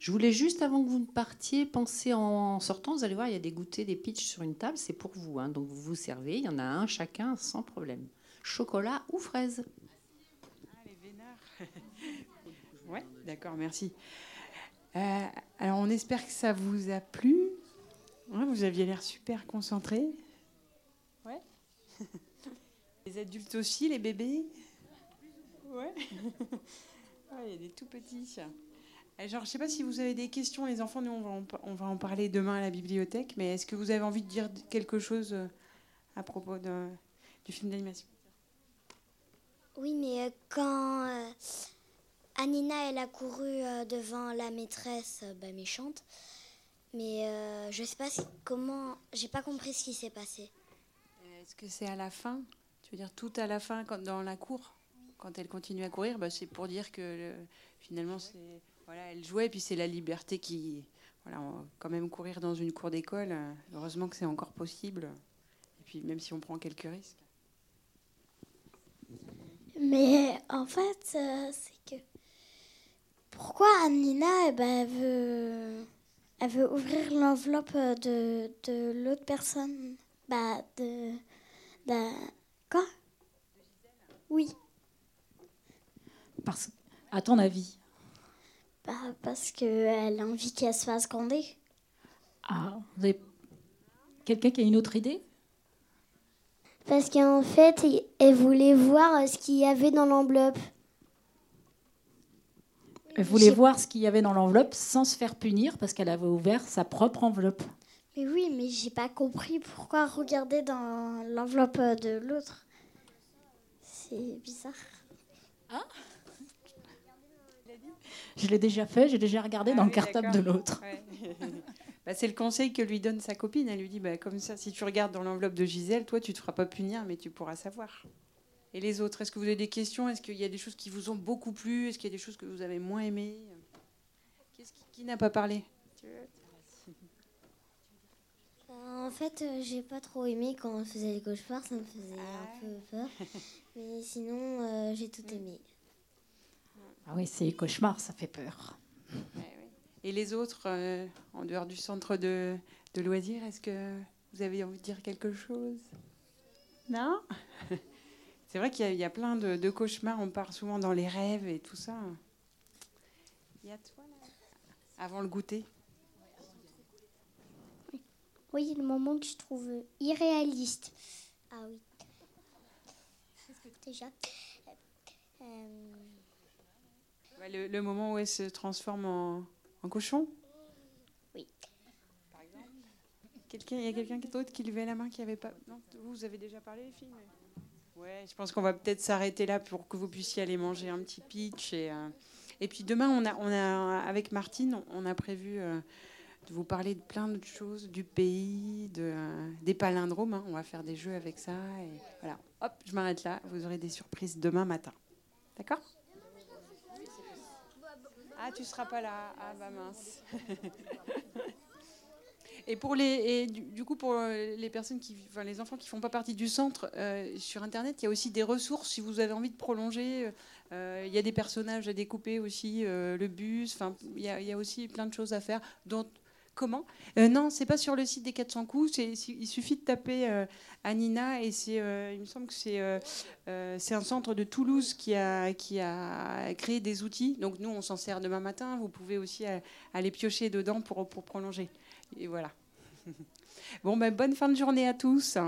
Je voulais juste, avant que vous ne partiez, penser en sortant. Vous allez voir, il y a des goûters, des pitchs sur une table. C'est pour vous. Hein. donc vous vous servez. Il y en a un chacun sans problème. Chocolat ou fraise? Ah, les vénards. ouais, d'accord, merci. Euh, alors, on espère que ça vous a plu. vous aviez l'air super concentré. Ouais. les adultes aussi, les bébés? Ouais. il y a des tout petits. Euh, genre, je ne sais pas si vous avez des questions, les enfants, nous, on va, en, on va en parler demain à la bibliothèque, mais est-ce que vous avez envie de dire quelque chose euh, à propos de, du film d'animation? Oui, mais euh, quand Anina, elle a couru devant la maîtresse bah, méchante, mais je ne sais pas comment, j'ai pas compris ce qui s'est passé. Est-ce que c'est à la fin? Tu veux dire tout à la fin, quand, dans la cour? Quand elle continue à courir, bah, c'est pour dire que finalement, c'est voilà, elle jouait, et puis c'est la liberté qui. Voilà, quand même courir dans une cour d'école, heureusement que c'est encore possible. Et puis même si on prend quelques risques. Mais en fait, euh, c'est que. Pourquoi Anina, eh ben, elle, veut... elle veut ouvrir l'enveloppe de, de l'autre personne? Bah, de. de... Quoi? Oui. Parce, à ton avis, parce qu'elle a envie qu'elle se fasse gronder. Ah, vous avez quelqu'un qui a une autre idée? Parce qu'en fait, elle voulait voir ce qu'il y avait dans l'enveloppe. Elle voulait voir ce qu'il y avait dans l'enveloppe sans se faire punir parce qu'elle avait ouvert sa propre enveloppe. Mais oui, mais j'ai pas compris pourquoi regarder dans l'enveloppe de l'autre. C'est bizarre. Ah je l'ai déjà fait, j'ai déjà regardé ah dans le cartable de l'autre. bah, c'est le conseil que lui donne sa copine. Elle lui dit bah, comme ça, si tu regardes dans l'enveloppe de Gisèle, toi, tu te feras pas punir, mais tu pourras savoir. Et les autres, est-ce que vous avez des questions? Est-ce qu'il y a des choses qui vous ont beaucoup plu? Est-ce qu'il y a des choses que vous avez moins aimées? Qu'est-ce qui, qui n'a pas parlé? En fait, euh, j'ai pas trop aimé quand on faisait les cauchemars, ça me faisait un ah. peu peur. Mais sinon, euh, j'ai tout aimé. Ah oui, c'est cauchemar, ça fait peur. Et les autres, euh, en dehors du centre de, de loisirs, est-ce que vous avez envie de dire quelque chose? Non? C'est vrai qu'il y, a plein de, cauchemars, on part souvent dans les rêves et tout ça. Il y a toi là? Avant le goûter? Oui, le moment que je trouve irréaliste. Ah oui. Déjà. Euh, le, moment où elle se transforme en, cochon Oui. Par exemple Quelqu'un, Il y a quelqu'un d'autre qui levait la main qui avait pas. Non, vous avez déjà parlé, les filles Ouais, je pense qu'on va peut-être s'arrêter là pour que vous puissiez aller manger un petit pitch. Et, euh, et puis demain, on a, on a, avec Martine, on a prévu euh, de vous parler de plein de choses, du pays, de, euh, des palindromes. Hein. On va faire des jeux avec ça. Et voilà. Hop, je m'arrête là. Vous aurez des surprises demain matin. D'accord? Ah, tu seras pas là. Ah, bah mince. Et pour les, et du, coup, pour les personnes qui, enfin, les enfants qui font pas partie du centre, euh, sur Internet, il y a aussi des ressources si vous avez envie de prolonger. Euh, il y a des personnages à découper aussi, euh, le bus. Enfin, il y, a, aussi plein de choses à faire, Comment euh, Non, c'est pas sur le site des 400 coups. Il suffit de taper euh, Anina et c'est, euh, il me semble que c'est, un centre de Toulouse qui a, créé des outils. Donc nous, on s'en sert demain matin. Vous pouvez aussi aller piocher dedans pour, pour prolonger. Et voilà. Bon, ben, bonne fin de journée à tous.